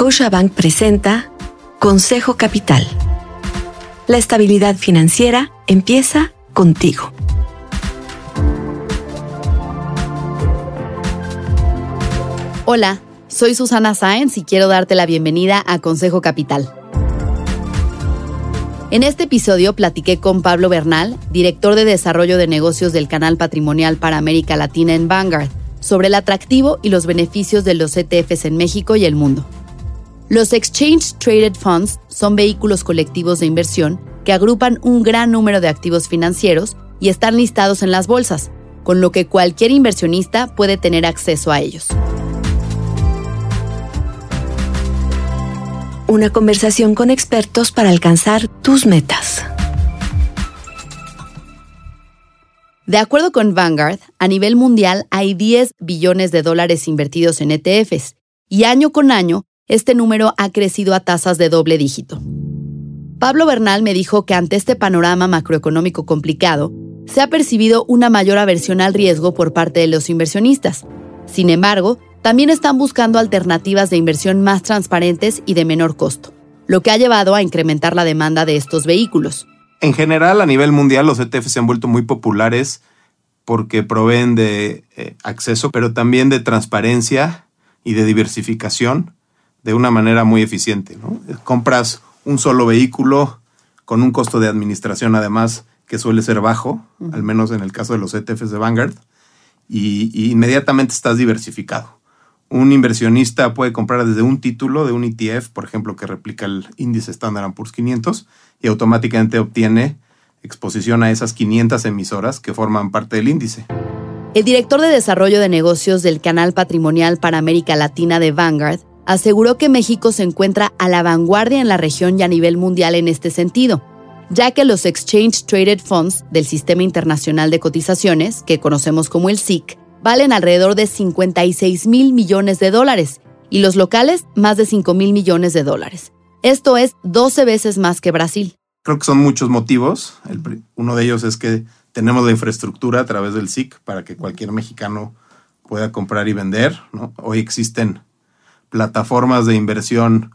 Scotiabank presenta Consejo Capital. La estabilidad financiera empieza contigo. Hola, soy Susana Sáenz y quiero darte la bienvenida a Consejo Capital. En este episodio platiqué con Pablo Bernal, director de desarrollo de negocios del canal patrimonial para América Latina en Vanguard, sobre el atractivo y los beneficios de los ETFs en México y el mundo. Los Exchange Traded Funds son vehículos colectivos de inversión que agrupan un gran número de activos financieros y están listados en las bolsas, con lo que cualquier inversionista puede tener acceso a ellos. Una conversación con expertos para alcanzar tus metas. De acuerdo con Vanguard, a nivel mundial hay 10 billones de dólares invertidos en ETFs y año con año este número ha crecido a tasas de doble dígito. Pablo Bernal me dijo que ante este panorama macroeconómico complicado, se ha percibido una mayor aversión al riesgo por parte de los inversionistas. Sin embargo, también están buscando alternativas de inversión más transparentes y de menor costo, lo que ha llevado a incrementar la demanda de estos vehículos. En general, a nivel mundial, los ETFs se han vuelto muy populares porque proveen de eh, acceso, pero también de transparencia y de diversificación de una manera muy eficiente. Compras un solo vehículo con un costo de administración además que suele ser bajo, al menos en el caso de los ETFs de Vanguard, y, inmediatamente estás diversificado. Un inversionista puede comprar desde un título de un ETF, por ejemplo, que replica el índice Standard Poor's 500 y automáticamente obtiene exposición a esas 500 emisoras que forman parte del índice. El director de desarrollo de negocios del canal patrimonial para América Latina de Vanguard aseguró que México se encuentra a la vanguardia en la región y a nivel mundial en este sentido, ya que los Exchange Traded Funds del Sistema Internacional de Cotizaciones, que conocemos como el SIC, valen alrededor de 56 mil millones de dólares y los locales más de 5 mil millones de dólares. Esto es 12 veces más que Brasil. Creo que son muchos motivos. uno de ellos es que tenemos la infraestructura a través del SIC para que cualquier mexicano pueda comprar y vender. Hoy existen plataformas de inversión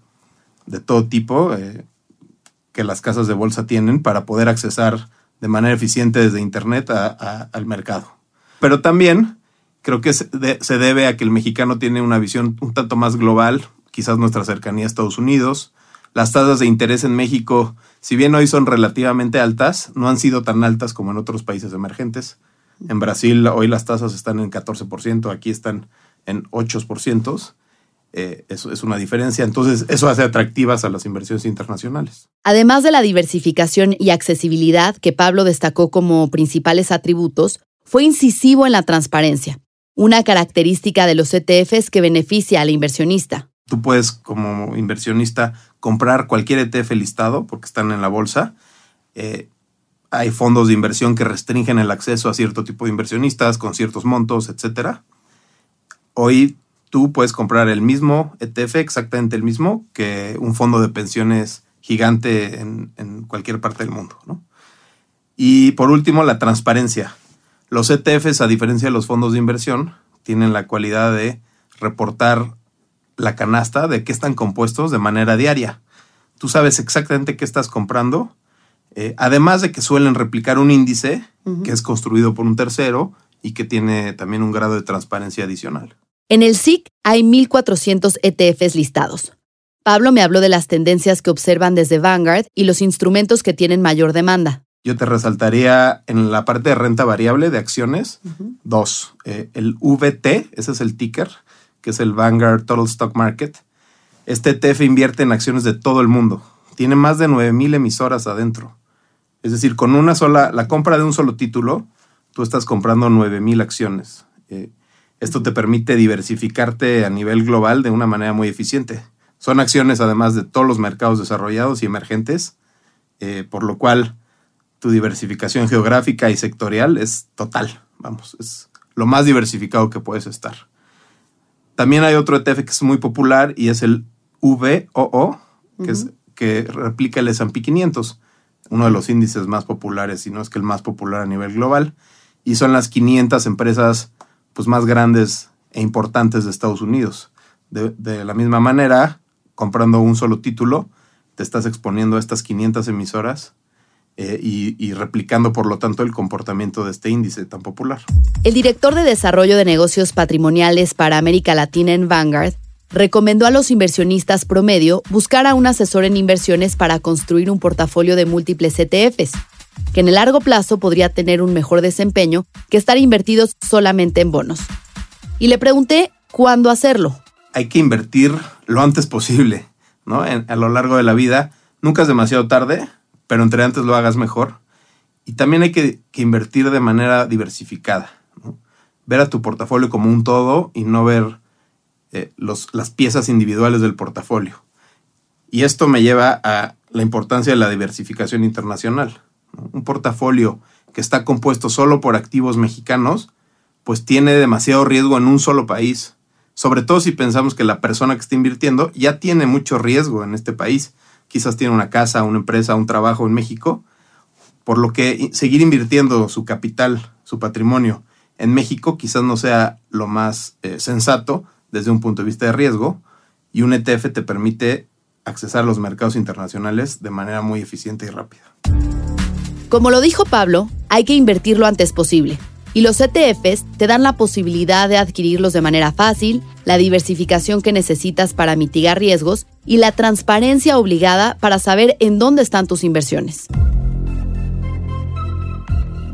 de todo tipo eh, que las casas de bolsa tienen para poder accesar de manera eficiente desde Internet al mercado. Pero también creo que se, debe a que el mexicano tiene una visión un tanto más global, quizás nuestra cercanía a Estados Unidos. Las tasas de interés en México, si bien hoy son relativamente altas, no han sido tan altas como en otros países emergentes. En Brasil hoy las tasas están en 14%, aquí están en 8%. Eh, eso es una diferencia. Entonces, eso hace atractivas a las inversiones internacionales. Además de la diversificación y accesibilidad que Pablo destacó como principales atributos, fue incisivo en la transparencia, una característica de los ETFs que beneficia al inversionista. Tú puedes, como inversionista, comprar cualquier ETF listado porque están en la bolsa. Eh, hay fondos de inversión que restringen el acceso a cierto tipo de inversionistas con ciertos montos, etc. Hoy tú puedes comprar el mismo ETF, exactamente el mismo, que un fondo de pensiones gigante en, cualquier parte del mundo. Y por último, la transparencia. Los ETFs, a diferencia de los fondos de inversión, tienen la cualidad de reportar la canasta de qué están compuestos de manera diaria. Tú sabes exactamente qué estás comprando, eh, además de que suelen replicar un índice que es construido por un tercero y que tiene también un grado de transparencia adicional. En el SIC hay 1.400 ETFs listados. Pablo me habló de las tendencias que observan desde Vanguard y los instrumentos que tienen mayor demanda. Yo te resaltaría en la parte de renta variable de acciones, dos. Eh, el VT, ese es el ticker, que es el Vanguard Total Stock Market. Este ETF invierte en acciones de todo el mundo. Tiene más de 9.000 emisoras adentro. Es decir, con una sola, la compra de un solo título, tú estás comprando 9.000 acciones. Eh, esto te permite diversificarte a nivel global de una manera muy eficiente. Son acciones además de todos los mercados desarrollados y emergentes, eh, por lo cual tu diversificación geográfica y sectorial es total. Vamos, es lo más diversificado que puedes estar. También hay otro ETF que es muy popular y es el VOO, que, es, que replica el S&P 500, uno de los índices más populares, si no es que el más popular a nivel global. Y son las 500 empresas pues, más grandes e importantes de Estados Unidos. De, la misma manera, comprando un solo título, te estás exponiendo a estas 500 emisoras eh, y, y, replicando, por lo tanto, el comportamiento de este índice tan popular. El director de Desarrollo de Negocios Patrimoniales para América Latina en Vanguard recomendó a los inversionistas promedio buscar a un asesor en inversiones para construir un portafolio de múltiples ETFs, que en el largo plazo podría tener un mejor desempeño que estar invertidos solamente en bonos. Y le pregunté cuándo hacerlo. Hay que invertir lo antes posible, ¿no? a lo largo de la vida. Nunca es demasiado tarde, pero entre antes lo hagas mejor. Y también hay que, invertir de manera diversificada. Ver a tu portafolio como un todo y no ver eh, las piezas individuales del portafolio. Y esto me lleva a la importancia de la diversificación internacional. Un portafolio que está compuesto solo por activos mexicanos, pues tiene demasiado riesgo en un solo país. Sobre todo si pensamos que la persona que está invirtiendo ya tiene mucho riesgo en este país quizás tiene una casa, una empresa, un trabajo en México, por lo que seguir invirtiendo su capital, su patrimonio en México quizás no sea lo más eh, sensato desde un punto de vista de riesgo y un ETF te permite accesar a los mercados internacionales de manera muy eficiente y rápida. Como lo dijo Pablo, hay que invertir lo antes posible. Y los ETFs te dan la posibilidad de adquirirlos de manera fácil, la diversificación que necesitas para mitigar riesgos y la transparencia obligada para saber en dónde están tus inversiones.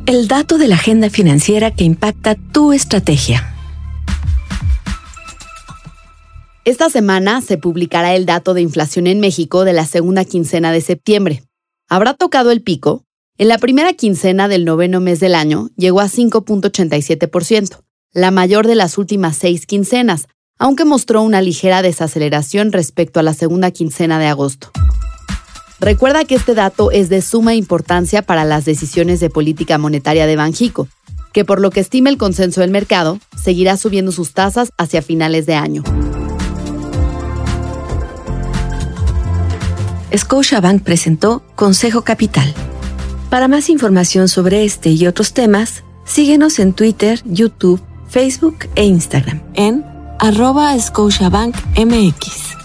El dato de la agenda financiera que impacta tu estrategia. Esta semana se publicará el dato de inflación en México de la segunda quincena de septiembre. ¿Habrá tocado el pico? En la primera quincena del noveno mes del año llegó a 5.87%, la mayor de las últimas seis quincenas, aunque mostró una ligera desaceleración respecto a la segunda quincena de agosto. Recuerda que este dato es de suma importancia para las decisiones de política monetaria de Banjico, que por lo que estima el consenso del mercado, seguirá subiendo sus tasas hacia finales de año. Scotiabank presentó Consejo Capital para más información sobre este y otros temas, síguenos en Twitter, YouTube, Facebook e Instagram en arroba MX.